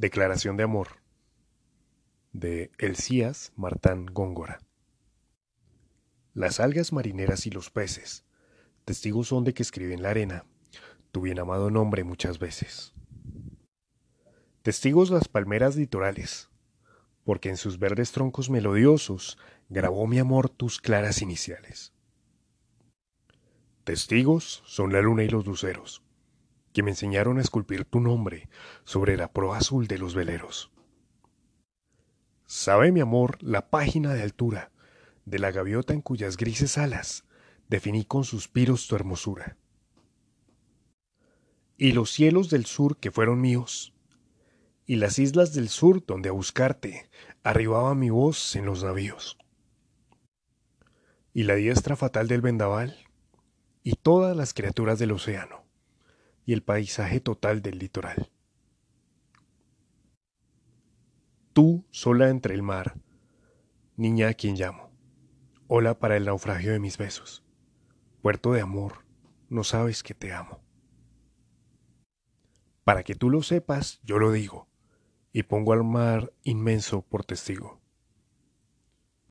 Declaración de amor de Elías Martán Góngora. Las algas marineras y los peces, testigos son de que escribe en la arena tu bien amado nombre muchas veces. Testigos las palmeras litorales, porque en sus verdes troncos melodiosos grabó mi amor tus claras iniciales. Testigos son la luna y los luceros, que me enseñaron a esculpir tu nombre sobre la proa azul de los veleros. Sabe mi amor la página de altura de la gaviota en cuyas grises alas definí con suspiros tu hermosura. Y los cielos del sur que fueron míos, y las islas del sur donde a buscarte arribaba mi voz en los navíos. Y la diestra fatal del vendaval, y todas las criaturas del océano, y el paisaje total del litoral. Tú, sola entre el mar, niña a quien llamo, ola para el naufragio de mis besos, puerto de amor, no sabes que te amo. Para que tú lo sepas, yo lo digo, y pongo al mar inmenso por testigo.